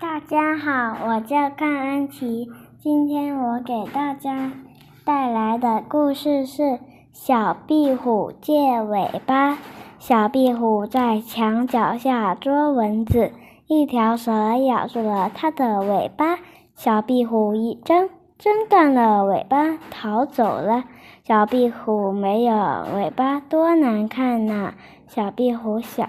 大家好，我叫甘安琪。今天我给大家带来的故事是《小壁虎借尾巴》。小壁虎在墙角下捉蚊子，一条蛇咬住了它的尾巴，小壁虎一挣，挣断了尾巴，逃走了。小壁虎没有尾巴多难看呐！小壁虎想，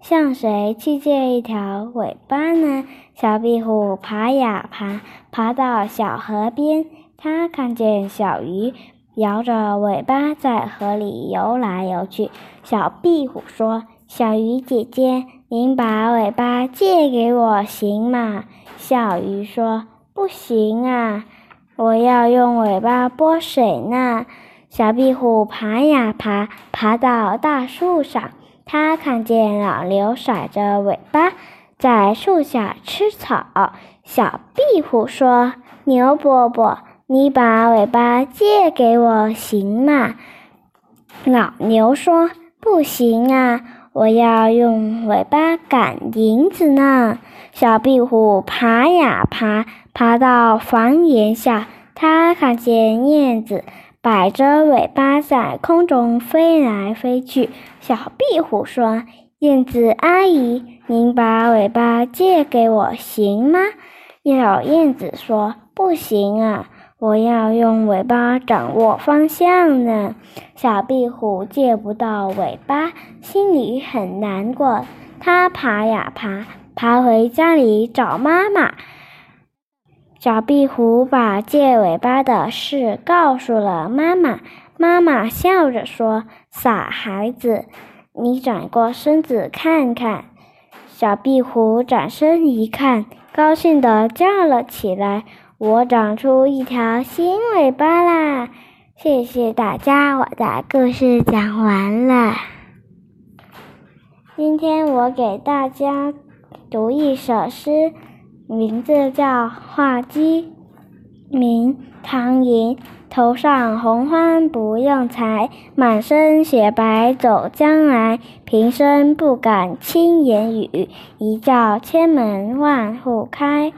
向谁去借一条尾巴呢？小壁虎爬呀爬，爬到小河边，它看见小鱼摇着尾巴在河里游来游去。小壁虎说：“小鱼姐姐，您把尾巴借给我行吗？”小鱼说：“不行啊，我要用尾巴拨水呢。”小壁虎爬呀爬，爬到大树上，它看见老牛甩着尾巴在树下吃草。小壁虎说：“牛伯伯，你把尾巴借给我行吗？”老牛说：“不行啊，我要用尾巴赶蝇子呢。”小壁虎爬呀爬，爬到房檐下，它看见燕子。摆着尾巴在空中飞来飞去。小壁虎说：“燕子阿姨，您把尾巴借给我行吗？”小燕子说：“不行啊，我要用尾巴掌握方向呢。”小壁虎借不到尾巴，心里很难过。它爬呀爬，爬回家里找妈妈。小壁虎把借尾巴的事告诉了妈妈，妈妈笑着说：“傻孩子，你转过身子看看。”小壁虎转身一看，高兴地叫了起来：“我长出一条新尾巴啦！”谢谢大家，我的故事讲完了。今天我给大家读一首诗。名字叫画鸡，名唐寅。头上红冠不用裁，满身雪白走将来。平生不敢轻言语，一叫千门万户开。